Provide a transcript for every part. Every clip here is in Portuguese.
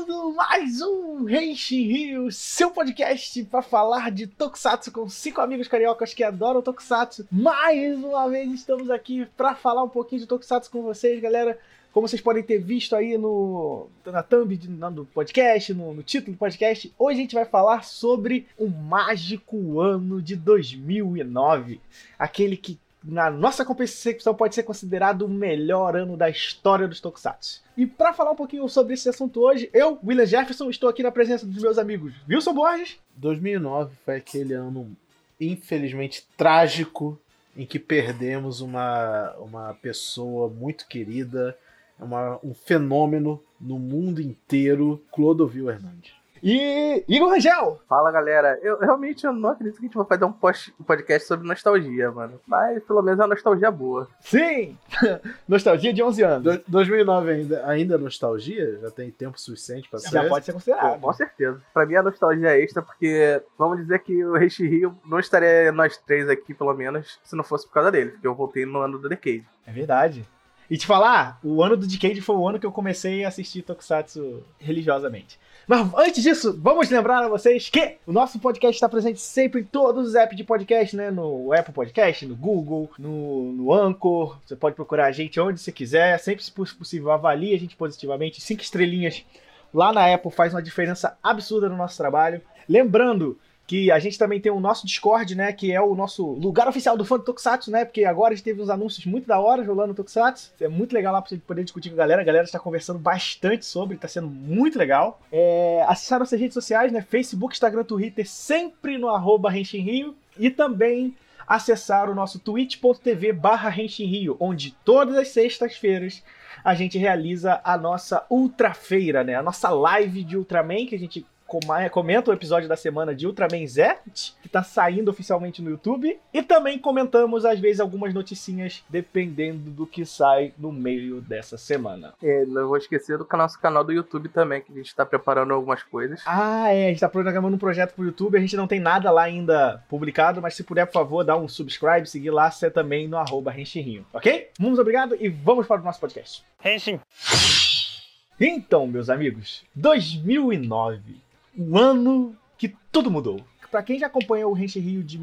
começando mais um Henshin Rio, seu podcast para falar de Tokusatsu com cinco amigos cariocas que adoram Tokusatsu. Mais uma vez estamos aqui para falar um pouquinho de Tokusatsu com vocês, galera. Como vocês podem ter visto aí no, na thumb do podcast, no, no título do podcast, hoje a gente vai falar sobre o mágico ano de 2009. Aquele que na nossa concepção pode ser considerado o melhor ano da história dos Tokusatsu. E para falar um pouquinho sobre esse assunto hoje, eu, William Jefferson, estou aqui na presença dos meus amigos Wilson Borges. 2009 foi aquele ano infelizmente trágico em que perdemos uma, uma pessoa muito querida, uma, um fenômeno no mundo inteiro, Clodovil Hernandes. E Igor Rangel! Fala galera, eu realmente eu não acredito que a gente vai fazer um podcast sobre nostalgia, mano. Mas pelo menos é uma nostalgia boa. Sim! nostalgia de 11 anos. Do, 2009 ainda, ainda é nostalgia? Já tem tempo suficiente pra ser? Já pode ser considerado. Com, com certeza. Pra mim é nostalgia extra, porque vamos dizer que o Reishi Rio não estaria nós três aqui, pelo menos, se não fosse por causa dele, porque eu voltei no ano do Decade. É verdade. E te falar, o ano do Decade foi o ano que eu comecei a assistir Tokusatsu religiosamente. Mas antes disso, vamos lembrar a vocês que o nosso podcast está presente sempre em todos os apps de podcast, né? No Apple Podcast, no Google, no, no Anchor. Você pode procurar a gente onde você quiser. Sempre, se possível, avalie a gente positivamente. Cinco estrelinhas lá na Apple faz uma diferença absurda no nosso trabalho. Lembrando que a gente também tem o nosso Discord, né, que é o nosso lugar oficial do fã do Tokusatsu, né, porque agora a gente teve uns anúncios muito da hora rolando no Tokusatsu, é muito legal lá pra você poder discutir com a galera, a galera está conversando bastante sobre, tá sendo muito legal. É, acessar nossas redes sociais, né, Facebook, Instagram, Twitter, sempre no arroba Rio, e também acessar o nosso twitch.tv barra Rio, onde todas as sextas-feiras a gente realiza a nossa Ultra Feira, né, a nossa live de Ultraman, que a gente comenta o episódio da semana de Ultraman Z, que tá saindo oficialmente no YouTube. E também comentamos, às vezes, algumas noticinhas, dependendo do que sai no meio dessa semana. É, não vou esquecer do nosso canal do YouTube também, que a gente tá preparando algumas coisas. Ah, é, a gente tá programando um projeto pro YouTube, a gente não tem nada lá ainda publicado, mas se puder, por favor, dá um subscribe, seguir lá, você também no arroba Renchirrinho, ok? Muito obrigado e vamos para o nosso podcast. Henshin! Então, meus amigos, 2009 um ano que tudo mudou. Para quem já acompanha o Renshin Rio de,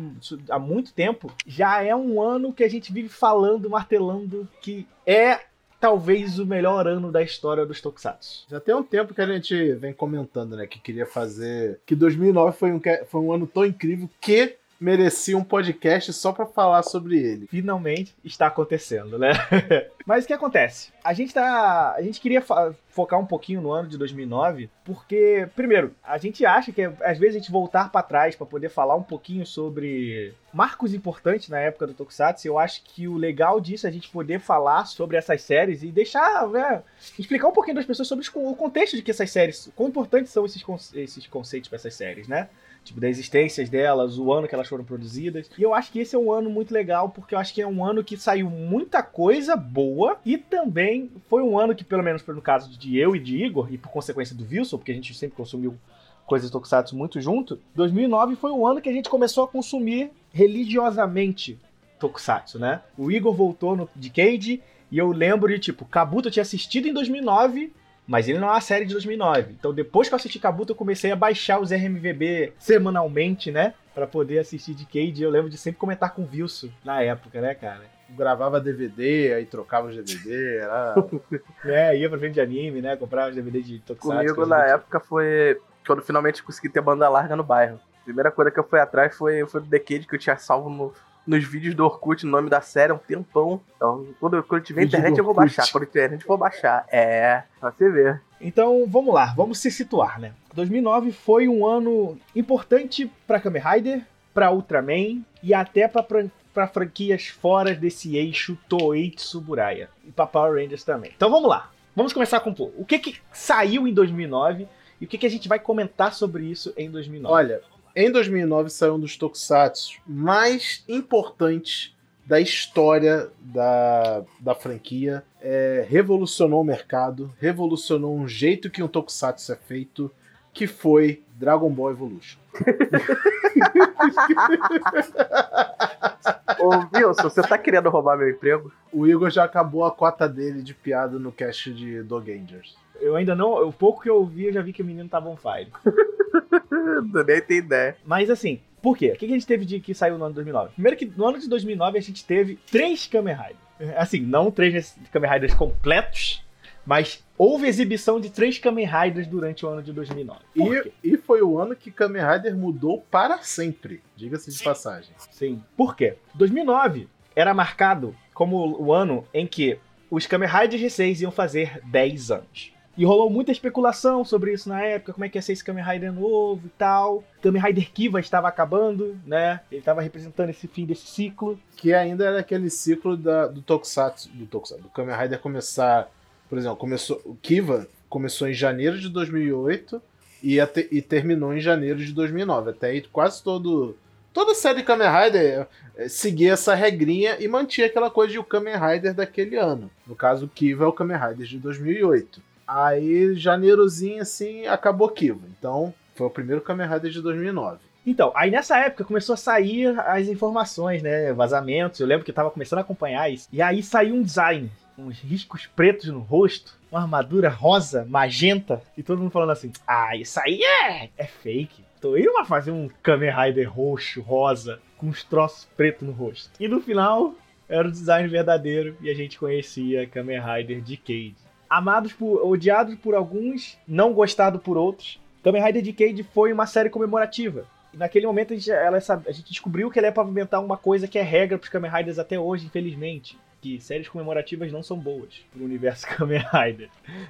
há muito tempo, já é um ano que a gente vive falando, martelando que é talvez o melhor ano da história dos Tokusatsu. Já tem um tempo que a gente vem comentando, né, que queria fazer que 2009 foi um, foi um ano tão incrível que merecia um podcast só para falar sobre ele. Finalmente está acontecendo, né? Mas o que acontece? A gente tá, a gente queria focar um pouquinho no ano de 2009, porque primeiro, a gente acha que às vezes a gente voltar para trás para poder falar um pouquinho sobre marcos importantes na época do Tokusatsu, eu acho que o legal disso é a gente poder falar sobre essas séries e deixar, né, explicar um pouquinho das pessoas sobre o contexto de que essas séries, quão importantes são esses, esses conceitos para essas séries, né? Tipo, da existência delas, o ano que elas foram produzidas. E eu acho que esse é um ano muito legal, porque eu acho que é um ano que saiu muita coisa boa e também foi um ano que, pelo menos no caso de eu e de Igor, e por consequência do Wilson, porque a gente sempre consumiu coisas Tokusatsu muito junto, 2009 foi o ano que a gente começou a consumir religiosamente Tokusatsu, né? O Igor voltou no Decade e eu lembro de, tipo, Kabuto tinha assistido em 2009 mas ele não é uma série de 2009. Então, depois que eu assisti Kabuto, eu comecei a baixar os RMVB semanalmente, né? Pra poder assistir de Cade. Eu lembro de sempre comentar com o Wilson na época, né, cara? Gravava DVD, aí trocava os DVD, era... é, ia pra frente de anime, né? Comprava os DVD de Tokusatsu. Comigo, na época, foi quando finalmente consegui ter banda larga no bairro. A primeira coisa que eu fui atrás foi, foi o Decade, que eu tinha salvo no, nos vídeos do Orkut o nome da série há um tempão. Então, quando, quando tiver internet, eu vou baixar. Quando tiver internet, eu vou baixar. É, pra você ver. Então, vamos lá, vamos se situar, né? 2009 foi um ano importante para Kamen Rider, para Ultraman e até para franquias fora desse eixo Toei Tsuburaya e para Power Rangers também. Então, vamos lá. Vamos começar com o que que saiu em 2009 e o que que a gente vai comentar sobre isso em 2009. Olha, em 2009 saiu um dos tokusatsu mais importantes da história da, da franquia. É, revolucionou o mercado, revolucionou um jeito que um tokusatsu é feito, que foi Dragon Ball Evolution. Ô, Wilson, você tá querendo roubar meu emprego? O Igor já acabou a cota dele de piada no cast de Dog Angels. Eu ainda não. O pouco que eu ouvi, eu já vi que o menino tava on fire. Nem tenho ideia. Mas assim, por quê? O que a gente teve de que saiu no ano de 2009? Primeiro que no ano de 2009 a gente teve três Kamen Riders. Assim, não três Kamen Riders completos, mas houve exibição de três Kamen Riders durante o ano de 2009. Por E, quê? e foi o ano que Kamen Rider mudou para sempre, diga-se de passagem. Sim. Por quê? 2009 era marcado como o ano em que os Kamen Riders G6 iam fazer 10 anos. E rolou muita especulação sobre isso na época, como é que ia ser esse Kamen Rider novo e tal. Kamen Rider Kiva estava acabando, né? Ele estava representando esse fim desse ciclo. Que ainda era aquele ciclo da- do Tokusatsu, do Tokusatsu, do Kamen Rider começar, por exemplo, começou, o Kiva começou em janeiro de 2008 e, até- e terminou em janeiro de 2009. Até aí quase todo toda a série Kamen Rider eh, seguia essa regrinha e mantinha aquela coisa de o Kamen Rider daquele ano. No caso, o Kiva é o Kamen Rider de 2008. Aí, janeirozinho assim, acabou Kiva. Então, foi o primeiro Kamen Rider de 2009. Então, aí nessa época começou a sair as informações, né? Vazamentos. Eu lembro que eu tava começando a acompanhar isso. E aí saiu um design, uns riscos pretos no rosto, uma armadura rosa, magenta, e todo mundo falando assim: Ah, isso aí é, é fake. Tô indo fazer um Kamen Rider roxo, rosa, com uns troços pretos no rosto. E no final, era o design verdadeiro e a gente conhecia Kamen Rider Decade. Amados por. odiados por alguns, não gostado por outros. Kamen Rider Decade foi uma série comemorativa. Naquele momento a gente, ela, a gente descobriu que ela é pavimentar uma coisa que é regra pros Kamen Riders até hoje, infelizmente. Que séries comemorativas não são boas pro universo Kamen Rider.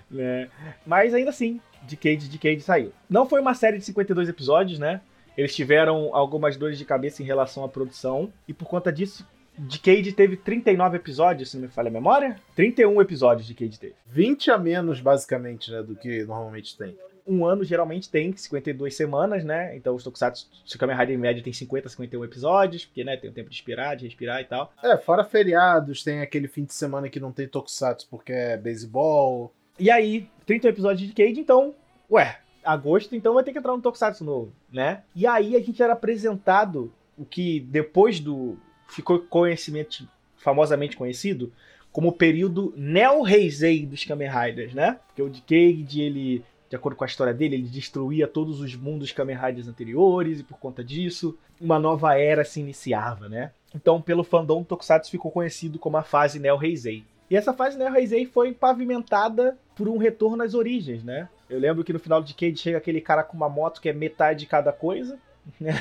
Né? Mas ainda assim, Decade, Decade saiu. Não foi uma série de 52 episódios, né? Eles tiveram algumas dores de cabeça em relação à produção. E por conta disso, Decade teve 39 episódios, se não me falha a memória. 31 episódios Decade teve. 20 a menos, basicamente, né, do que normalmente tem. Um ano geralmente tem 52 semanas, né? Então os Tokusatsu, se o Kamen Rider em média tem 50, 51 episódios, porque né, tem o tempo de inspirar, de respirar e tal. É, fora feriados, tem aquele fim de semana que não tem Tokusatsu porque é beisebol. E aí, 30 episódios de Cade, então, ué, agosto, então vai ter que entrar um Tokusatsu novo, né? E aí a gente era apresentado o que depois do ficou conhecimento famosamente conhecido como o período Neo Heisei dos Kamen Riders, né? Porque o Decade, ele de acordo com a história dele, ele destruía todos os mundos Kamen Riders anteriores e por conta disso, uma nova era se iniciava, né? Então, pelo fandom, Tokusatsu ficou conhecido como a fase Neo Heisei. E essa fase Neo Heisei foi pavimentada por um retorno às origens, né? Eu lembro que no final de Cade chega aquele cara com uma moto que é metade de cada coisa, né?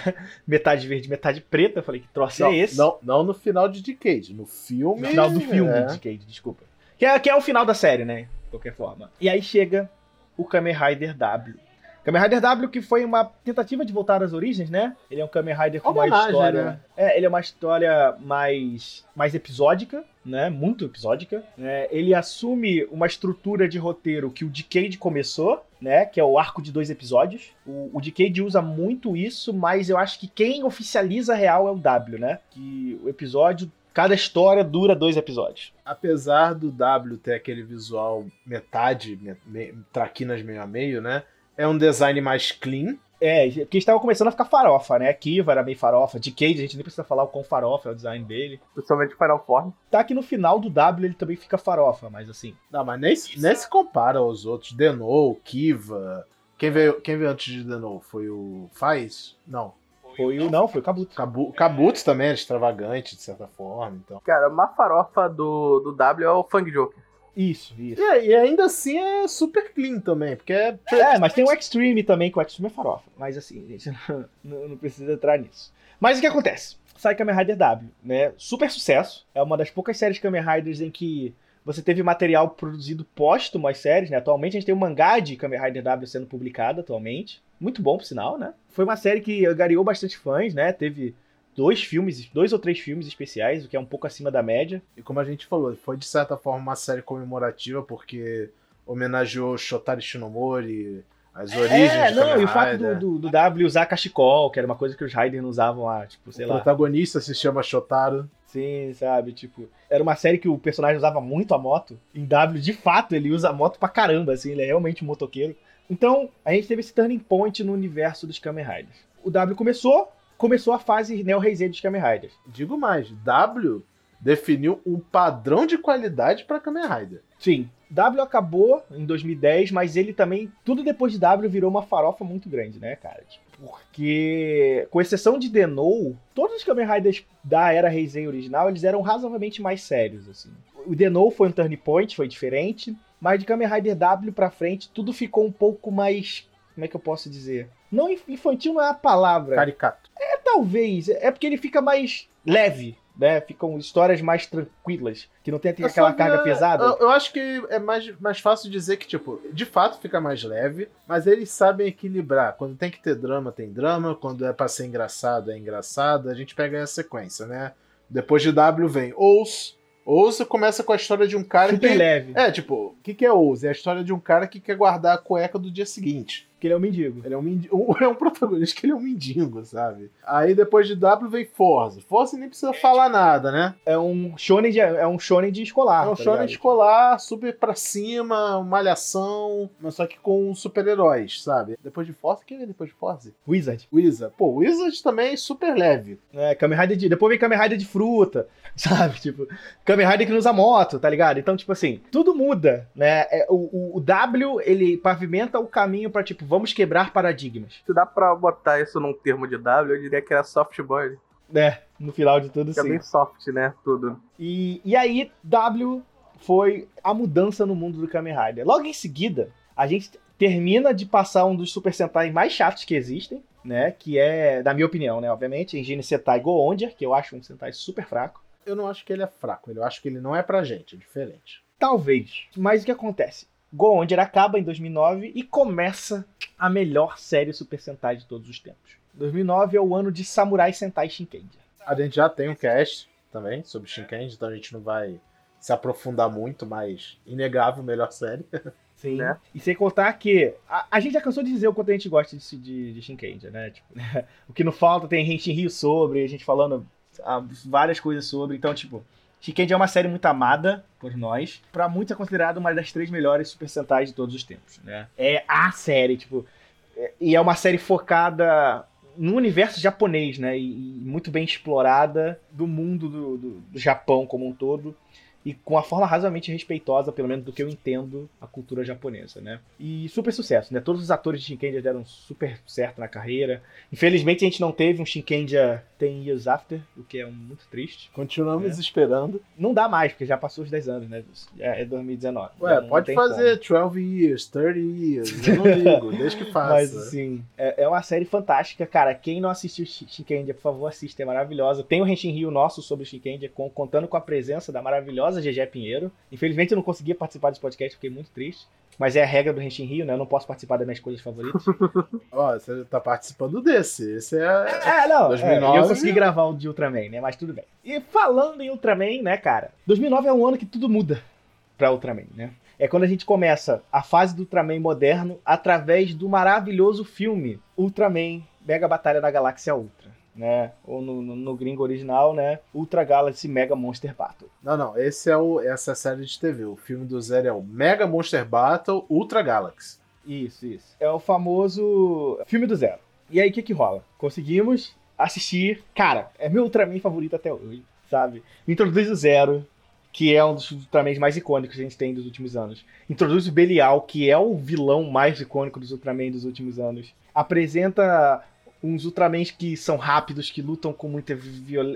metade verde, metade preta. Eu falei, que troço não, é esse? Não, não no final de Decade, no filme. No final do filme é. de Cade, desculpa. Que é, que é o final da série, né? De qualquer forma. E aí chega o Kamen Rider W. Kamen Rider W que foi uma tentativa de voltar às origens, né? Ele é um Kamen Rider com uma história... né? É, ele é uma história mais, mais episódica, né? Muito episódica. né? Ele assume uma estrutura de roteiro que o Decade começou, né? Que é o arco de dois episódios. O, o Decade usa muito isso, mas eu acho que quem oficializa a real é o W, né? Que o episódio... Cada história dura dois episódios. Apesar do W ter aquele visual metade, me, me, traquinas meio a meio, né? É um design mais clean. É, porque estava começando a ficar farofa, né? Kiva era meio farofa. Decade, a gente nem precisa falar o quão farofa é o design dele. Principalmente Final Form. Tá que no final do W ele também fica farofa, mas assim. Não, mas nem, se- nem se compara aos outros. Denou, Kiva. Quem veio, quem veio antes de Denou? Foi o Faz? Não. Foi o. Não, foi o Kabuto. Kabu, Kabuto também era extravagante, de certa forma. Então. Cara, uma farofa do, do W é o Fang Joker. Isso, isso. E, e ainda assim é super clean também, porque é. É, mas tem o Extreme também, que o Extreme é farofa. Mas assim, a gente não, não- não precisa entrar nisso. Mas o que acontece? Sai Kamen Rider W, né? Super sucesso. É uma das poucas séries Kamen Riders em que você teve material produzido póstumo às séries, né? Atualmente a gente tem um mangá de Kamen Rider W sendo publicado atualmente. Muito bom, por sinal, né? Foi uma série que angariou bastante fãs, né? Teve dois filmes, dois ou três filmes especiais, o que é um pouco acima da média. E como a gente falou, foi de certa forma uma série comemorativa, porque homenageou Shotari Shinomori, as origens É, não, e o fato do, do, do W usar cachecol, que era uma coisa que os não usavam há, tipo, sei o lá. protagonista se chama Shotaro. Sim, sabe? Tipo, era uma série que o personagem usava muito a moto. Em W, de fato, ele usa a moto pra caramba, assim, ele é realmente um motoqueiro. Então, a gente teve esse turning point no universo dos Kamen Riders. O W começou, começou a fase Neo Heisei dos Kamen Riders. Digo mais, W definiu um padrão de qualidade pra Kamen Rider. Sim. W acabou em 2010, mas ele também, tudo depois de W virou uma farofa muito grande, né, cara? Tipo, Porque, com exceção de Denou, todos os Kamen Riders da era Heisei original, eles eram razoavelmente mais sérios, assim. O Denou foi um turn point, foi diferente, mas de Kamen Rider W pra frente, tudo ficou um pouco mais, como é que eu posso dizer? Não infantil não é a palavra. Caricato. É, talvez, é porque ele fica mais leve, né? Ficam histórias mais tranquilas, que não tem aquela só carga pesada. Eu, eu acho que é mais, mais fácil dizer que, tipo, de fato fica mais leve, mas eles sabem equilibrar. Quando tem que ter drama, tem drama. Quando é pra ser engraçado, é engraçado. A gente pega a sequência, né? Depois de W vem Ous. Ous começa com a história de um cara Super que. leve, É, tipo, o que, que é Ous? É a história de um cara que quer guardar a cueca do dia seguinte. Porque ele é um mendigo. Ele é um, mendigo, é um protagonista que ele é um mendigo, sabe? Aí depois de W vem Forza. Forza nem precisa falar nada, né? É um shonen de, é um shonen de escolar. É um tá shonen ligado? escolar, super pra cima, malhação, mas só que com super-heróis, sabe? Depois de Forza, quem vem depois de Forza? Wizard. Wizard. Pô, Wizard também é super leve. É, Kamen Rider de. Depois vem Kamen Rider de fruta, sabe? Tipo, Kamen Rider que usa moto, tá ligado? Então, tipo assim, tudo muda, né? É, o, o- o W, ele pavimenta o caminho pra, tipo, vamos quebrar paradigmas. Se dá pra botar isso num termo de W, eu diria que era soft boy. né? No final de tudo, Que é sim. bem soft, né? Tudo. E, e aí, W foi a mudança no mundo do Kamen Rider. Logo em seguida, a gente termina de passar um dos Super Sentai mais chatos que existem, né? Que é, na minha opinião, né? Obviamente, Engine Sentai Goondia, que eu acho um Sentai super fraco. Eu não acho que ele é fraco, eu acho que ele não é pra gente, é diferente. Talvez. Mas o que acontece? Goondia acaba em 2009 e começa a melhor série Super Sentai de todos os tempos. 2009 é o ano de Samurai Sentai Shinkenja. A gente já tem um cast também sobre Shinkenji, então a gente não vai se aprofundar muito, mas inegável, melhor série. Sim. Né? E sem contar que a, a gente já cansou de dizer o quanto a gente gosta de, de, de Shinkenja, né? Tipo, o que não falta tem Henshin Rio sobre, a gente falando ah, várias coisas sobre. Então, tipo, Shinkenja é uma série muito amada por nós. Pra muitos é considerada uma das três melhores Super Sentais de todos os tempos, né? É a série, tipo... é- E é uma série focada no universo japonês, né? E, e muito bem explorada do mundo do, do- do Japão como um todo e com uma forma razoavelmente respeitosa, pelo menos do que eu entendo, a cultura japonesa, né? E super sucesso, né? Todos os atores de Shinkenja deram super certo na carreira. Infelizmente a gente não teve um Shinkenja 10 Years After, o que é muito triste. Continuamos esperando. Não dá mais, porque já passou os 10 anos, né? É é 2019. Ué, Já não pode tem fazer 12 years, 30 years, eu não ligo, desde que como. faça. Mas assim, é, é uma série fantástica, cara. Quem não assistiu Shi- Shinkenja, por favor, assista, é maravilhosa. Tem o Henshin Rio nosso sobre o Shinkenja, com, contando com a presença da maravilhosa GG Pinheiro. Infelizmente eu não conseguia participar desse podcast, fiquei muito triste. Mas é a regra do Henshin Rio, né? Eu não posso participar das minhas coisas favoritas. Ó, você tá participando desse, esse é... É, não. 2009. é, eu consegui gravar o de Ultraman, né? Mas tudo bem. E falando em Ultraman, né, cara? 2009 é um ano que tudo muda pra Ultraman, né? É quando a gente começa a fase do Ultraman moderno através do maravilhoso filme Ultraman Mega Batalha da Galáxia Ultra, né? Ou no, no, no gringo original, né? Ultra Galaxy Mega Monster Battle. Não, não, esse é o, essa é a série de TV, o filme do Zero é o Mega Monster Battle Ultra Galaxy. Isso, isso. É o famoso filme do zero. E aí, o que que rola? Conseguimos assistir. Cara, é meu Ultraman favorito até hoje, sabe? Introduz o Zero, que é um dos Ultramans mais icônicos que a gente tem dos últimos anos. Introduz o Belial, que é o vilão mais icônico dos Ultraman dos últimos anos. Apresenta uns Ultramans que são rápidos, que lutam com muita,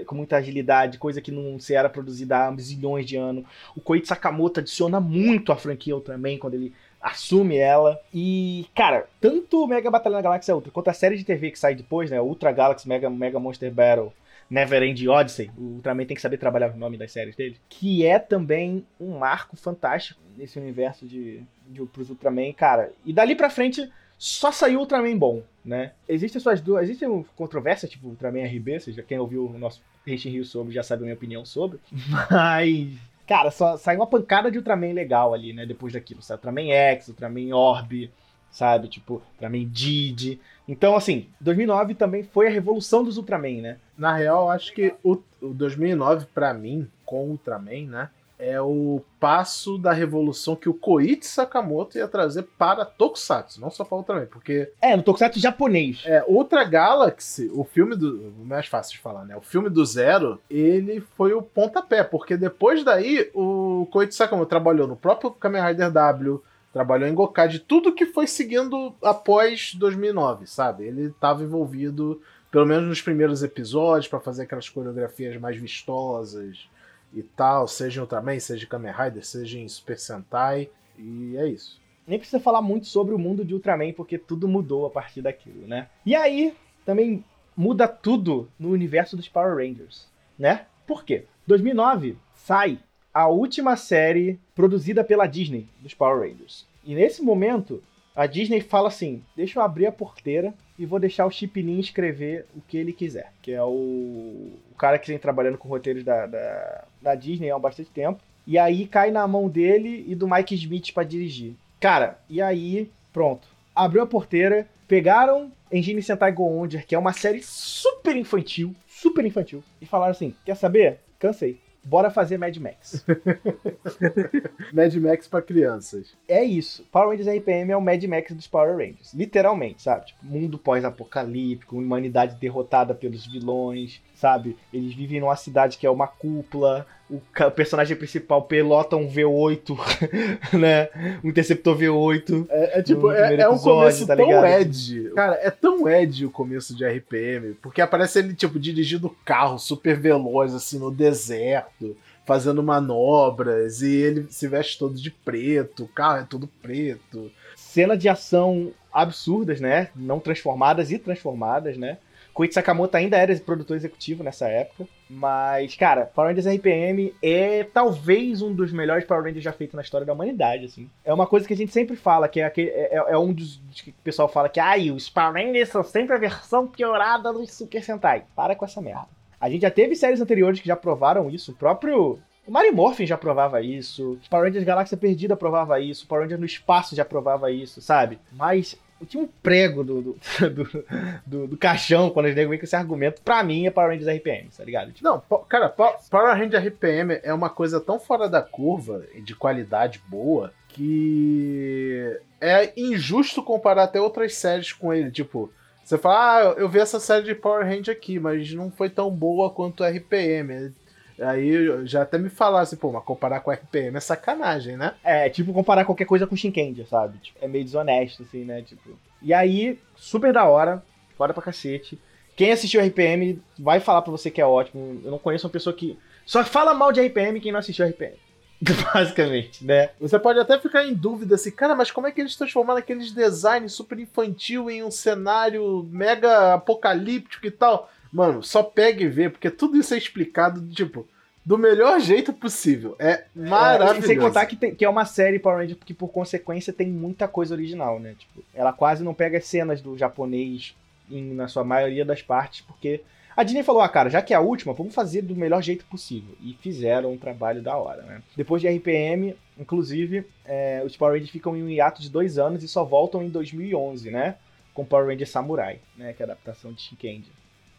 com muita agilidade, coisa que não se era produzida há zilhões de anos. O Koichi Sakamoto adiciona muito à franquia Ultraman quando ele assume ela. E, cara, tanto Mega Batalha na Galáxia Ultra quanto a série de TV que sai depois, né? Ultra Galaxy Mega, Mega Monster Battle. Never End Odyssey, o Ultraman tem que saber trabalhar o nome das séries dele, que é também um marco fantástico nesse universo de, de pros Ultraman, cara. E dali pra frente só saiu Ultraman bom, né? Existem suas duas, existem controvérsias, tipo Ultraman RB, seja quem ouviu o nosso Henshin Rio sobre já sabe a minha opinião sobre, mas cara, só saiu uma pancada de Ultraman legal ali, né? Depois daquilo, sabe? Ultraman X, Ultraman Orb, sabe? Tipo, Ultraman Didi. Então, assim, 2009 também foi a revolução dos Ultraman, né? Na real, acho que o, o 2009, pra mim, com Ultraman, né? É o passo da revolução que o Koichi Sakamoto ia trazer para Tokusatsu, não só para Ultraman, porque É, no Tokusatsu japonês. é, Ultra Galaxy, o filme do. Mais fácil de falar, né? O filme do Zero, ele foi o pontapé, porque depois daí o Koichi Sakamoto trabalhou no próprio Kamen Rider W, trabalhou em Gokad, tudo que foi seguindo após 2009, sabe? Ele estava envolvido, pelo menos nos primeiros episódios, para fazer aquelas coreografias mais vistosas e tal, seja em Ultraman, seja em Kamen Rider, seja em Super Sentai, e é isso. Nem precisa falar muito sobre o mundo de Ultraman, porque tudo mudou a partir daquilo, né? E aí, também muda tudo no universo dos Power Rangers, né? Por quê? 2009 sai a última série produzida pela Disney dos Power Rangers. E nesse momento, a Disney fala assim: deixa eu abrir a porteira e vou deixar o Chip escrever o que ele quiser. Que é o, o cara que vem trabalhando com roteiros da, da, da Disney há bastante tempo. E aí cai na mão dele e do Mike Smith pra dirigir. Cara, e aí, pronto. Abriu a porteira, pegaram Engine Sentai Go Onder, que é uma série super infantil, super infantil, e falaram assim: quer saber? Cansei. Bora fazer Mad Max. Mad Max para crianças. é isso. Power Rangers RPM é o Mad Max dos Power Rangers. Literalmente, sabe? Tipo, mundo pós-apocalíptico, humanidade derrotada pelos vilões, sabe? Eles vivem numa cidade que é uma cúpula. O, personagem principal pilota um V8, né? Um interceptor V8. É, é tipo, é, primeiro é um episódio, começo tá tão? Ed. Cara, é tão Ed o começo de RPM, porque aparece ele, tipo, dirigindo carro super veloz, assim, no deserto, fazendo manobras, e ele se veste todo de preto, o carro é todo preto. Cena de ação absurdas, né? Não transformadas e transformadas, né? Koichi Sakamoto ainda era produtor executivo nessa época. Mas, cara, Power Rangers RPM é talvez um dos melhores Power Rangers já feito na história da humanidade, assim. É uma coisa que a gente sempre fala, que é, aquele, é, é um dos, que o pessoal fala que ah, os Power Rangers são sempre a versão piorada do Super Sentai. Para com essa merda. A gente já teve séries anteriores que já provaram isso. O próprio o Mario Morphin já provava isso. Power Rangers Galáxia Perdida provava isso. Power Rangers no Espaço já provava isso, sabe? Mas tinha um prego do, do, do, do- do caixão quando eles negam com esse argumento. Pra mim é Power Rangers RPM, tá ligado? Tipo, Não, cara, Po- Power Ranger RPM é uma coisa tão fora da curva e de qualidade boa que é injusto comparar até outras séries com ele. Tipo, você fala, ah, eu vi essa série de Power Ranger aqui, mas não foi tão boa quanto RPM. Aí já até me falaram assim, pô, mas comparar com o RPM é sacanagem, né? É, tipo comparar qualquer coisa com Shinkendia, sabe? Tipo, é meio desonesto, assim, né? Tipo. E aí, super da hora, foda pra cacete. Quem assistiu RPM vai falar pra você que é ótimo. Eu não conheço uma pessoa que. Só fala mal de RPM quem não assistiu RPM. Basicamente, né? Você pode até ficar em dúvida assim, cara, mas como é que eles transformaram aqueles designs super infantil em um cenário mega apocalíptico e tal? Mano, só pega e vê, porque tudo isso é explicado, tipo, do melhor jeito possível. É maravilhoso. E sem contar que, tem- que é uma série Power Ranger que, por consequência, tem muita coisa original, né? Tipo, ela quase não pega as cenas do japonês em- na sua maioria das partes, porque a Disney falou, ah, cara, já que é a última, vamos fazer do melhor jeito possível. E fizeram um trabalho da hora, né? Depois de RPM, inclusive, é, os Power Rangers ficam em um hiato de dois anos e só voltam em 2011, né? Com Power Ranger Samurai, né? Que é a adaptação de Shinkendia.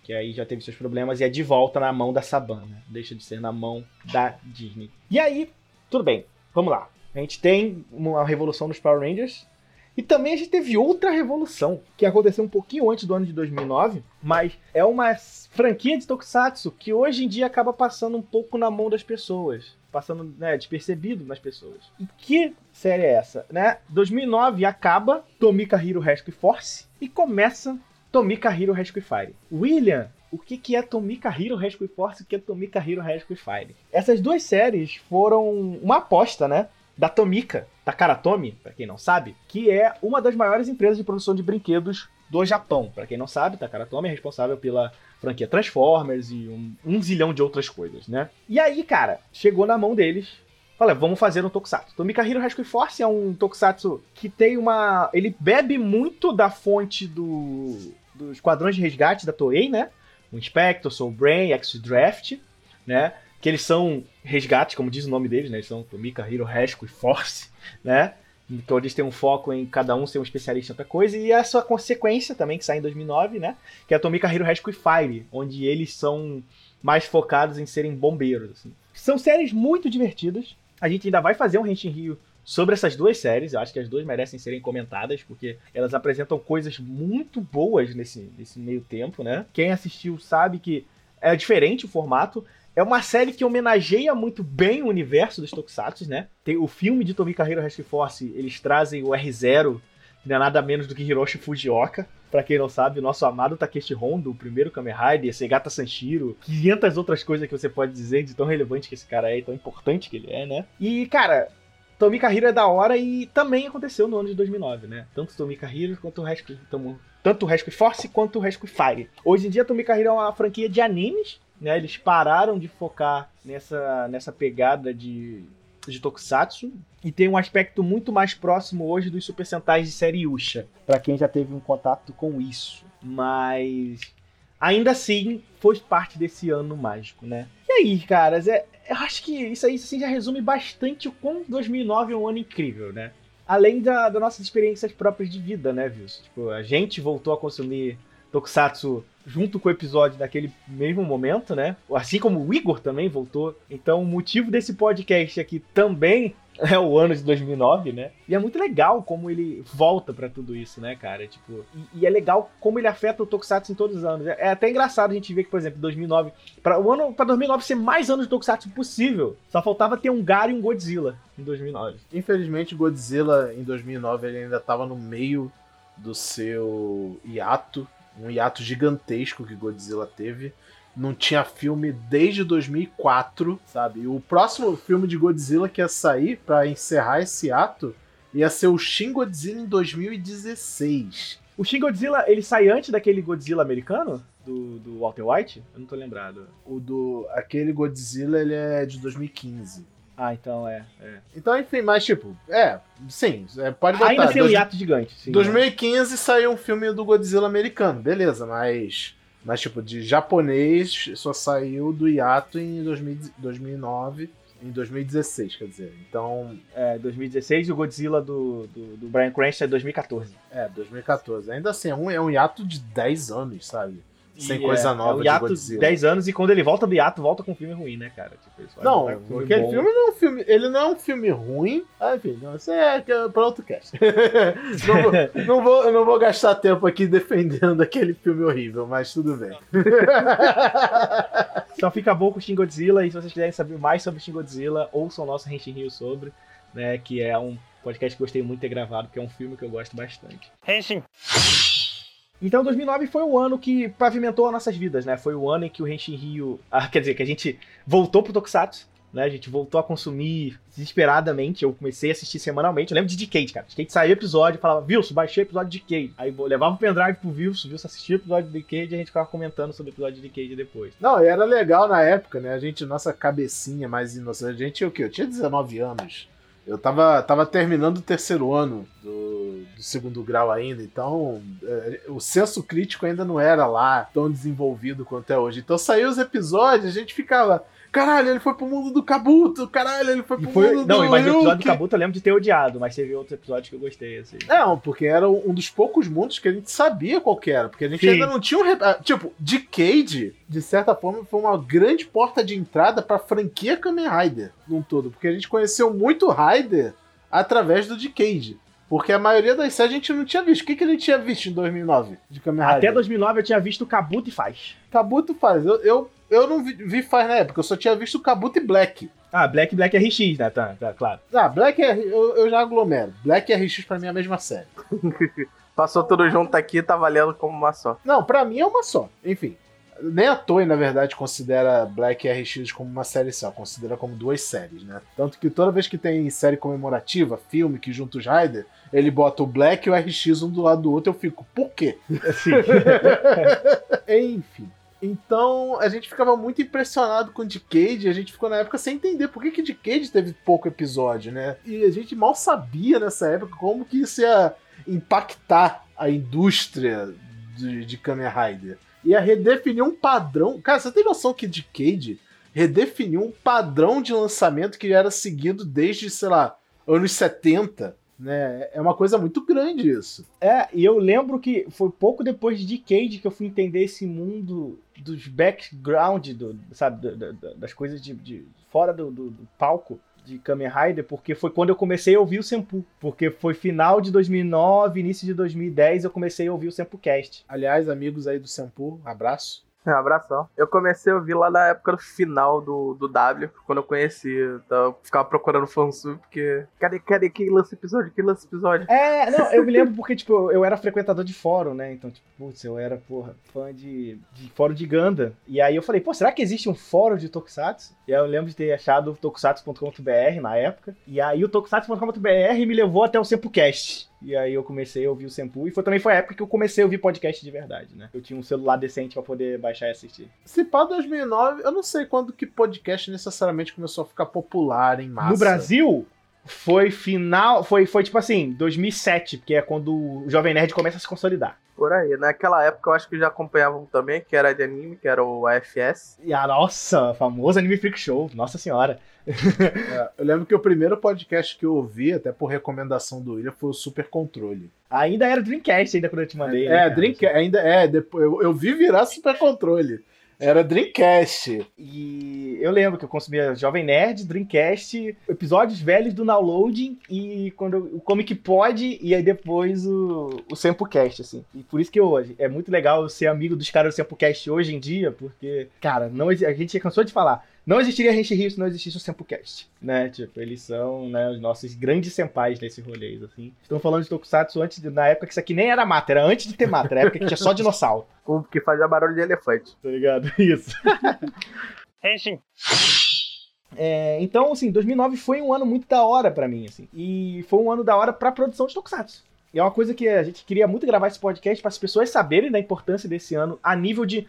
Que aí já teve seus problemas e é de volta na mão da Saban, né? Deixa de ser na mão da Disney. E aí, tudo bem, vamos lá. A gente tem uma revolução dos Power Rangers. E também a gente teve outra revolução, que aconteceu um pouquinho antes do ano de 2009, mas é uma franquia de Tokusatsu que hoje em dia acaba passando um pouco na mão das pessoas. Passando né, despercebido nas pessoas. E que série é essa? Né? 2009 acaba Tomika Hero Rescue Force e começa Tomika Hero Rescue Fire. William, o que, que é Tomika Hero Rescue Force e o que é Tomika Hero Rescue Fire? Essas duas séries foram uma aposta, né? Da Tomika, Takara Tomy, pra quem não sabe, que é uma das maiores empresas de produção de brinquedos do Japão. Pra quem não sabe, Takara Tomy é responsável pela franquia Transformers e um, um zilhão de outras coisas, né? E aí, cara, chegou na mão deles Olha, vamos fazer um tokusatsu. Tomika Hero Rescue Force é um tokusatsu que tem uma... Ele bebe muito da fonte do... dos quadrões de resgate da Toei, né? O Inspector, Soul Brain, X-Draft, né? Que eles são resgates, como diz o nome deles, né? Eles são Tomika Hero Rescue Force, né? Então eles têm um foco em cada um ser um especialista em outra coisa. E a sua consequência também, que sai em 2009, né? Que é a Tomika Hero Rescue Fire, onde eles são mais focados em serem bombeiros, assim. São séries muito divertidas. A gente ainda vai fazer um Henshin Rio sobre essas duas séries. Eu acho que as duas merecem serem comentadas, porque elas apresentam coisas muito boas nesse, nesse meio tempo, né? Quem assistiu sabe que é diferente o formato. É uma série que homenageia muito bem o universo dos Tokusatsu, né? Tem o filme de Tommy Carreiro Rescue Force, eles trazem o R0, que não é nada menos do que Hiroshi Fujioka. Pra quem não sabe, o nosso amado Takeshi Hondo, o primeiro Kamen Rider, Segata Sanshiro, 500 outras coisas que você pode dizer de tão relevante que esse cara é e tão importante que ele é, né? E, cara, Tomika Hero é da hora e também aconteceu no ano de 2009, né? Tanto Tomika Hero quanto o Rescue, tanto o Rescue Force quanto o Rescue Fire. Hoje em dia, Tomika Hero é uma franquia de animes, né? Eles pararam de focar nessa, nessa pegada de, de Tokusatsu e tem um aspecto muito mais próximo hoje dos Super Sentais de série Yusha, para quem já teve um contato com isso. Mas ainda assim, foi parte desse ano mágico, né? E aí, caras, é, eu acho que isso aí assim, já resume bastante o quão 2009 é um ano incrível, né? Além da, das nossas experiências próprias de vida, né, Wilson? Tipo, a gente voltou a consumir Tokusatsu junto com o episódio naquele mesmo momento, né? Assim como o Igor também voltou. Então, o motivo desse podcast aqui também é o ano de 2009, né? E é muito legal como ele volta para tudo isso, né, cara? Tipo, e, e, é legal como ele afeta o Tokusatsu em todos os anos. É, é até engraçado a gente ver que, por exemplo, 2009, para o ano para 2009 ser mais anos de Tokusatsu possível, só faltava ter um Garo e um Godzilla em 2009. Infelizmente, Godzilla em 2009 ele ainda tava no meio do seu hiato, um hiato gigantesco que Godzilla teve não tinha filme desde 2004, sabe? O próximo filme de Godzilla que ia sair para encerrar esse ato ia ser o Shin Godzilla em 2016. O Shin Godzilla, ele sai antes daquele Godzilla americano? Do, do Walter White? Eu não tô lembrado. O do. Aquele Godzilla, ele é de 2015. Ah, então é, é. Então, enfim, mas tipo, é, sim, é, pode botar. Ainda tem um hiato gigante. Sim, 2015 né? saiu um filme do Godzilla americano, beleza, mas mas, tipo, de japonês só saiu do hiato em 2000, 2009, em 2016, quer dizer. Então. É, 2016 e o Godzilla do, do, do Brian Cranston é 2014. É, 2014. Ainda assim, é um, é um hiato de 10 anos, sabe? Sem e coisa é, nova é um hiato de Godzilla. 10 anos e quando ele volta do hiato, volta com um filme ruim, né, cara? Tipo, não, um filme aquele bom. filme não é um filme. Ele não é um filme ruim. Ah, enfim, não, isso é pra outro cast. não, vou, não, vou, não vou gastar tempo aqui defendendo aquele filme horrível, mas tudo bem. Só fica bom com o Shin Godzilla. E se vocês quiserem saber mais sobre Shin Godzilla, ouçam o nosso Henshin Rio sobre, né? Que é um podcast que gostei muito de ter gravado, porque é um filme que eu gosto bastante. Henshin! Então 2009 foi o ano que pavimentou as nossas vidas, né? Foi o ano em que o Henshin Rio, ah, quer dizer, que a gente voltou pro Tokusatsu, né? A gente voltou a consumir desesperadamente. Eu comecei a assistir semanalmente. Eu lembro de Decade, cara. Decade saiu episódio, falava, Wilson, baixei o episódio de Decade. Aí levava o pendrive pro Wilson, Wilson assistia o episódio de Decade e a gente ficava comentando sobre o episódio de Decade depois. Não, era legal na época, né? A gente, nossa cabecinha mais inocente. A gente, o quê? Eu tinha 19 anos. Eu tava, tava terminando o terceiro ano do, do segundo grau ainda, então é, o senso crítico ainda não era lá tão desenvolvido quanto é hoje. Então saiu os episódios, a gente ficava. Caralho, ele foi pro mundo do Kabuto. Caralho, ele foi pro foi, mundo não, do. Não, mas o episódio do Kabuto eu lembro de ter odiado, mas teve outros episódios que eu gostei, assim. Não, porque era um dos poucos mundos que a gente sabia qual era. Porque a gente Sim. ainda não tinha um. Ah, tipo, Decade, de certa forma, foi uma grande porta de entrada pra franquia Kamen Rider num todo. Porque a gente conheceu muito Rider através do Decade. Porque a maioria das séries a gente não tinha visto. O que, que a gente tinha visto em 2009 de Kamen Rider? Até 2009 eu tinha visto Kabuto e Faz. Kabuto faz. Eu, eu eu não vi, vi faz na época, eu só tinha visto Kabuto e Black. Ah, Black Black RX, né? Tá, tá claro. Ah, Black é, eu, eu já aglomero. Black e RX pra mim é a mesma série. Passou tudo junto aqui, tá valendo como uma só. Não, pra mim é uma só. Enfim. Nem a Toei, na verdade, considera Black e RX como uma série só, considera como duas séries, né? Tanto que toda vez que tem série comemorativa, filme que junta os Rider, ele bota o Black e o RX um do lado do outro, eu fico, por quê? Sim. Enfim. Então a gente ficava muito impressionado com Decade, a gente ficou na época sem entender por que, que Decade teve pouco episódio, né? E a gente mal sabia nessa época como que isso ia impactar a indústria de, de Kamen Rider. Ia redefinir um padrão. Cara, você tem noção que Decade redefiniu um padrão de lançamento que era seguido desde, sei lá, anos 70 né? É uma coisa muito grande isso. É, e eu lembro que foi pouco depois de Decade que eu fui entender esse mundo dos background, do, sabe, do, do, das coisas de, de fora do, do, palco de Kamen Rider, porque foi quando eu comecei a ouvir o Senpu. Porque foi final de 2009, início de 2010, eu comecei a ouvir o Senpu Cast. Aliás, amigos aí do Senpu, abraço. É, um abração. Eu comecei a ouvir lá na época do final do, do W, quando eu conheci. Então eu ficava procurando fansub, porque. Cadê, cadê quem lança episódio? Quem lança episódio? É, não, eu me lembro porque, tipo, eu era frequentador de fórum, né? Então, tipo, putz, eu era, porra, fã de, de fórum de Ganda. E aí eu falei, pô, será que existe um fórum de Tokusatsu? E aí eu lembro de ter achado tokusatsu.com.br na época. E aí o tokusatsu.com.br me levou até o Sempocast. E aí eu comecei a ouvir o Senpu. E foi, também foi a época que eu comecei a ouvir podcast de verdade, né? Eu tinha um celular decente para poder baixar e assistir. Se pá 2009, eu não sei quando que podcast necessariamente começou a ficar popular em massa. No Brasil, foi final. Foi, foi tipo assim, 2007, que é quando o Jovem Nerd começa a se consolidar. Por aí. Naquela época eu acho que já acompanhavam também, que era de anime, que era o AFS. E a nossa, famoso Anime Freak Show, nossa senhora. é, eu lembro que o primeiro podcast que eu ouvi, até por recomendação do William, foi o Super Controle. Ainda era Dreamcast, ainda quando eu te mandei. É, né, Dreamcast, ainda é. Depois, eu, eu vi virar Super Controle. Era Dreamcast. E eu lembro que eu consumia Jovem Nerd, Dreamcast, episódios velhos do Downloading e quando o Comic Pod e aí depois o, o Sempocast, assim. E por isso que hoje é muito legal ser amigo dos caras do Sempocast hoje em dia, porque, cara, não, a gente cansou de falar. Não existiria Rente Rio se não existisse o Sempocast, né? Tipo, eles são né, os nossos grandes senpais nesse rolê, assim. Estão falando de Tokusatsu antes de, na época que isso aqui nem era mata, era antes de ter mata, era época que tinha só dinossauro. O que fazia barulho de elefante. Tá ligado? Isso. Henshin. É, então, assim, 2009 foi um ano muito da hora para mim, assim. E foi um ano da hora pra produção de Tokusatsu. E é uma coisa que a gente queria muito gravar esse podcast para as pessoas saberem da importância desse ano a nível de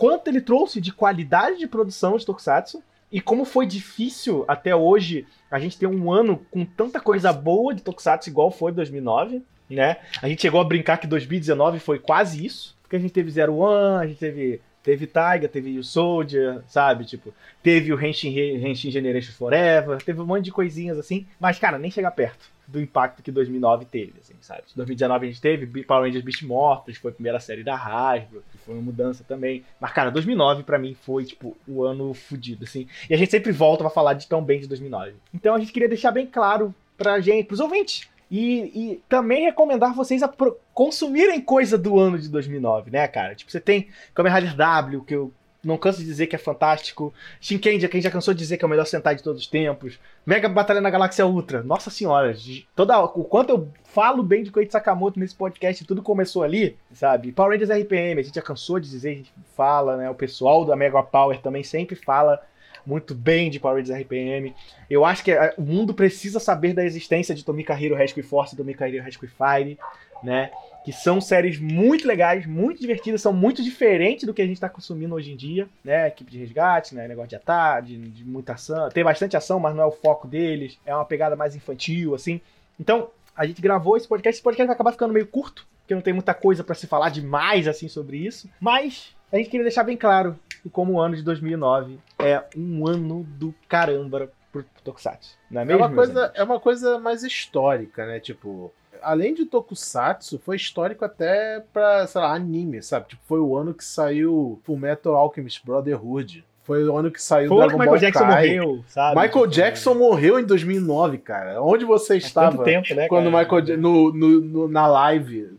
quanto ele trouxe de qualidade de produção de Tokusatsu e como foi difícil até hoje a gente ter um ano com tanta coisa boa de Tokusatsu igual foi 2009, né? A gente chegou a brincar que 2019 foi quase isso, porque a gente teve Zero One, a gente teve Teve Taiga, teve o Soldier, sabe? Tipo, teve o Henshin, Henshin Generation Forever, teve um monte de coisinhas assim, mas, cara, nem chega perto do impacto que 2009 teve, assim, sabe? 2019 a gente teve Power Rangers Beast Mortos, foi a primeira série da Hasbro, que foi uma mudança também. Mas, cara, 2009 para mim foi, tipo, o ano fudido, assim. E a gente sempre volta pra falar de tão bem de 2009. Então a gente queria deixar bem claro pra gente, pros ouvintes, e, e, também recomendar vocês a consumirem coisa do ano de 2009, né, cara? Tipo, você tem Kamen Rider W, que eu não canso de dizer que é fantástico. Shinkenja, quem já cansou de dizer que é o melhor Sentai de todos os tempos. Mega Batalha na Galáxia Ultra. Nossa senhora, toda, o quanto eu falo bem de Koichi Sakamoto nesse podcast, tudo começou ali, sabe? Power Rangers RPM, a gente já cansou de dizer, a gente fala, né? O pessoal da Mega Power também sempre fala muito bem de Power Rangers RPM. Eu acho que o mundo precisa saber da existência de Tomika Hero Rescue Force e Tomika Rescue Fire, né? Que são séries muito legais, muito divertidas, são muito diferentes do que a gente está consumindo hoje em dia, né? Equipe de resgate, né? Negócio de ataque, de, de muita ação. Tem bastante ação, mas não é o foco deles. É uma pegada mais infantil, assim. Então, a gente gravou esse podcast. Esse podcast vai acabar ficando meio curto, porque não tem muita coisa para se falar demais, assim, sobre isso. Mas a gente queria deixar bem claro como o ano de 2009 é um ano do caramba pro Tokusatsu. Não é mesmo? É uma, coisa, é uma coisa mais histórica, né? Tipo, além de Tokusatsu, foi histórico até pra, sei lá, anime, sabe? Tipo, foi o ano que saiu Fullmetal Alchemist Brotherhood. Foi o ano que saiu Foi Dragon que Michael Ball Jackson Kai. morreu, sabe? Michael tipo, Jackson morreu em 2009, cara. Onde você estava? Tanto tempo, né, quando cara? Michael no, no, no, na live,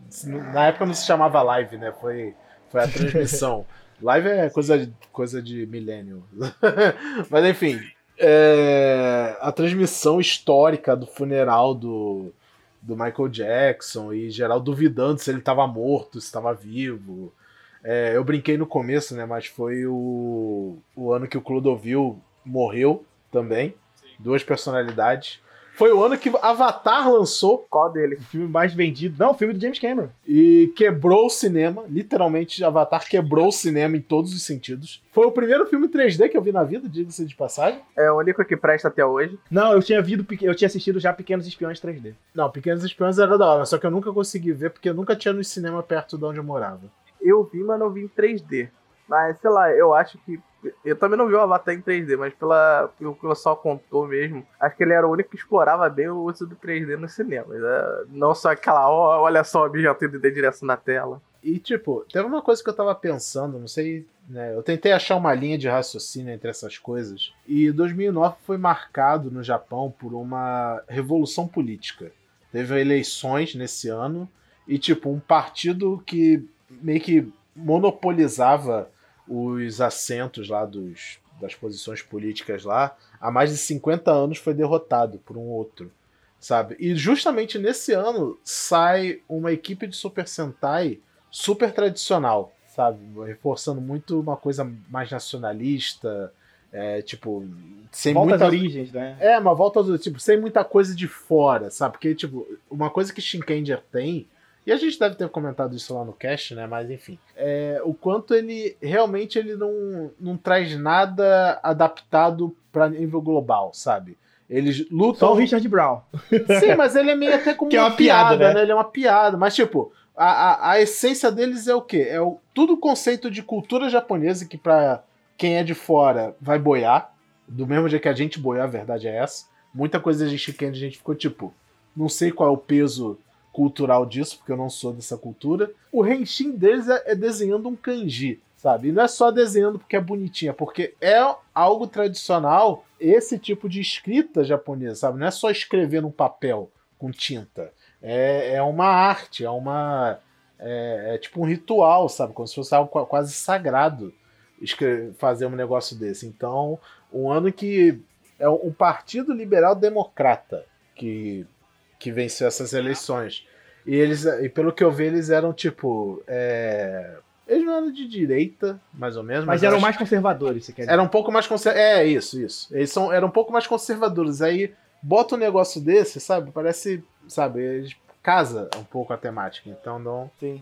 na época não se chamava live, né? Foi foi a transmissão. Live é coisa, coisa de milênio. Mas enfim, é, a transmissão histórica do funeral do, do Michael Jackson e geral duvidando se ele estava morto, se estava vivo. É, eu brinquei no começo, né? Mas foi o, o ano que o Clodovil morreu também. Sim. Duas personalidades. Foi o ano que Avatar lançou. Qual dele? O filme mais vendido. Não, o filme do James Cameron. E quebrou o cinema. Literalmente, Avatar quebrou o cinema em todos os sentidos. Foi o primeiro filme 3D que eu vi na vida, diga-se de passagem. É o único que presta até hoje. Não, eu tinha visto, eu tinha assistido já Pequenos Espiões 3D. Não, Pequenos Espiões era da hora, só que eu nunca consegui ver porque eu nunca tinha no cinema perto de onde eu morava. Eu vi, mas não vi em 3D. Mas, sei lá, eu acho que Eu também não vi o Avatar em 3D, mas pela, pelo que o pessoal contou mesmo, acho que ele era o único que explorava bem o uso do 3D no cinema. Né? Não só aquela, olha só o objeto de direção na tela. E, tipo, teve uma coisa que eu tava pensando, não sei, né? Eu tentei achar uma linha de raciocínio entre essas coisas. E 2009 foi marcado no Japão por uma revolução política. Teve eleições nesse ano e, tipo, um partido que meio que monopolizava os assentos lá dos, das posições políticas lá há mais de 50 anos foi derrotado por um outro, sabe? E justamente nesse ano sai uma equipe de Super Sentai super tradicional, sabe? Reforçando muito uma coisa mais nacionalista, é, tipo, sem Volta muita... origens, né? É, uma volta do tipo, sem muita coisa de fora, sabe? Porque, tipo, uma coisa que Shinkenger tem, e a gente deve ter comentado isso lá no cast, né? Mas enfim, é, o quanto ele realmente ele não, não traz nada adaptado para nível global, sabe? Eles lutam. Só o Richard Brown. Sim, mas ele é meio até como Que é uma piada, né? Ele é uma piada, mas tipo, a, a, a essência deles é o quê? É o, tudo o conceito de cultura japonesa que pra quem é de fora vai boiar. Do mesmo jeito que a gente boiar, a verdade é essa. Muita coisa de Shiken a gente ficou tipo, não sei qual é o peso cultural disso, porque eu não sou dessa cultura. O Henshin deles é, é desenhando um kanji, sabe? E não é só desenhando porque é bonitinho, é porque é algo tradicional esse tipo de escrita japonesa, sabe? Não é só escrever no papel com tinta. É, é uma arte, é uma. É, é tipo um ritual, sabe? Como se fosse algo qua- quase sagrado fazer um negócio desse. Então, um ano que é um partido liberal democrata que, que venceu essas eleições. E eles, e pelo que eu vi, eles eram tipo. é, Eles não eram de direita, mais ou menos, Mas eu eram mais conservadores, você quer dizer. era um pouco mais conservadores. É, isso, isso. Eles são, eram um pouco mais conservadores. Aí bota um negócio desse, sabe? Parece, sabe, eles casa um pouco a temática. Então não. Sim.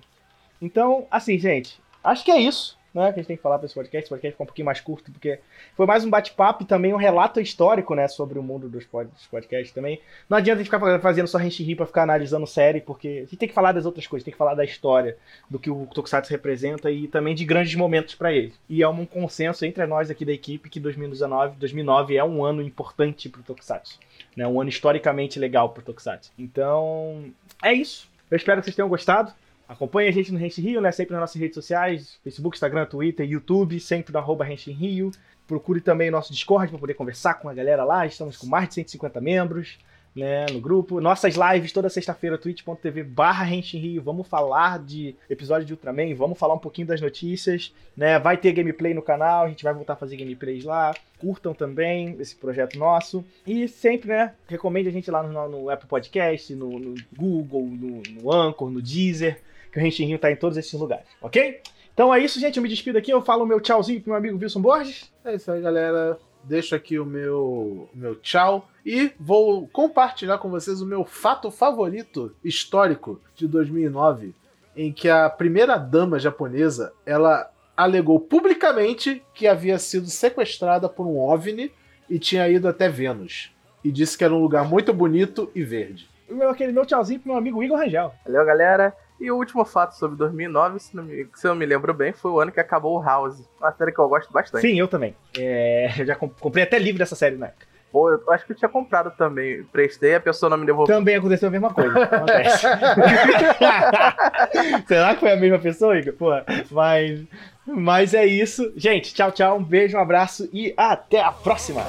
Então, assim, gente, acho que é isso, né? Que a gente tem que falar pra esse podcast. Esse podcast ficou um pouquinho mais curto, porque foi mais um bate-papo e também um relato histórico, né? Sobre o mundo dos, pod- dos podcasts também. Não adianta a gente ficar fazendo só Henshin pra ficar analisando série, porque a gente tem que falar das outras coisas, tem que falar da história, do que o Tokusatsu representa e também de grandes momentos pra ele. E é um consenso entre nós aqui da equipe que 2019, 2009 é um ano importante pro Tokusatsu. Né? Um ano historicamente legal pro Tokusatsu. Então, é isso. Eu espero que vocês tenham gostado. Acompanhe a gente no Renshin Rio, né? Sempre nas nossas redes sociais, Facebook, Instagram, Twitter, YouTube, sempre no arroba Rio. Procure também o nosso Discord para poder conversar com a galera lá. Estamos com mais de 150 membros né, no grupo. Nossas lives toda sexta-feira, twitch.tv barra Rio. Vamos falar de episódio de Ultraman, vamos falar um pouquinho das notícias. Né? Vai ter gameplay no canal, a gente vai voltar a fazer gameplays lá. Curtam também esse projeto nosso. E sempre, né, recomende a gente lá no, no Apple Podcast, no, no Google, no, no Anchor, no Deezer que o Renshin Rio tá em todos esses lugares, ok? Então é isso, gente. Eu me despido aqui. Eu falo o meu tchauzinho pro meu amigo Wilson Borges. É isso aí, galera. Deixo aqui o meu, meu tchau e vou compartilhar com vocês o meu fato favorito histórico de 2009, em que a primeira dama japonesa ela alegou publicamente que havia sido sequestrada por um OVNI e tinha ido até Vênus. E disse que era um lugar muito bonito e verde. O meu, aquele meu tchauzinho pro meu amigo Igor Rangel. Valeu, galera. E o último fato sobre 2009, se, não me, se eu me lembro bem, foi o ano que acabou o House. Uma série que eu gosto bastante. Sim, eu também. É, eu já comp- comprei até livro dessa série na época. Pô, eu acho que eu tinha comprado também. Prestei, a pessoa não me devolveu. Também aconteceu a mesma coisa. Acontece. Será que foi a mesma pessoa, Igor? Pô, mas, mas é isso. Gente, tchau, tchau. Um beijo, um abraço e até a próxima.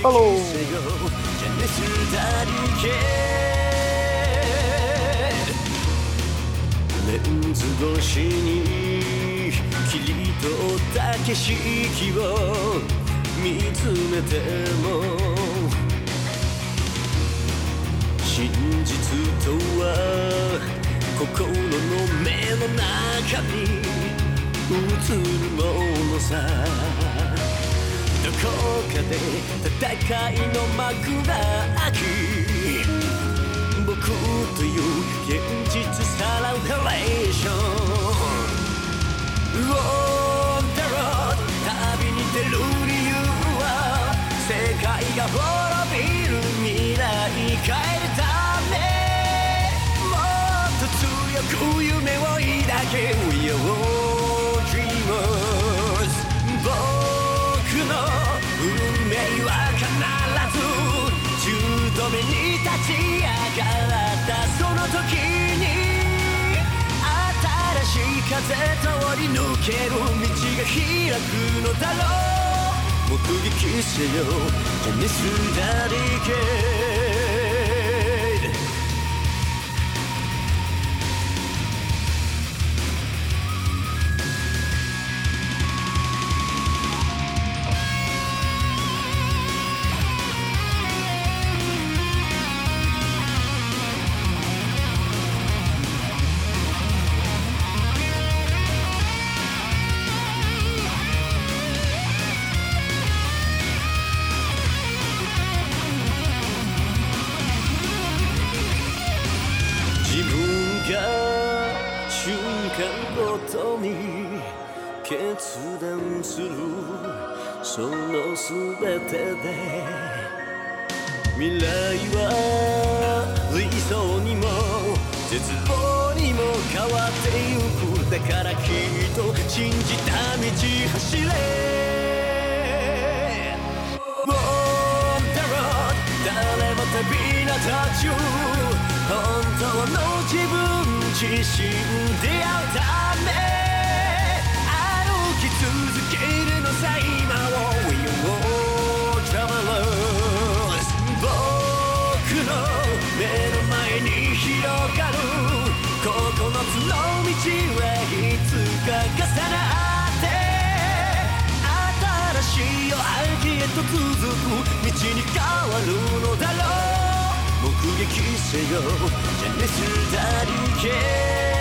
Falou! レンズ越しに切り取った景色を見つめても真実とは心の目の中に映るものさ。どこかで戦いの幕が開きくという現実さらうレーション On the road 旅に出る理由は世界が滅びる未来変えるためもっと強く夢を抱けよう Dreamers 僕の運命は必ず10度目に立ち変わったその時に新しい風通り抜ける道が開くのだろう目撃せよ試すなりけ未来は理想にも絶望にも変わってゆくだからきっと信じた道走れ On the road 誰も旅立ち本当の自分自身出会うため歩き続けるのさ広がる9つの道はいつか重なって新しい夜明けへと続く道に変わるのだろう。目撃せよ。ジェネスダリケ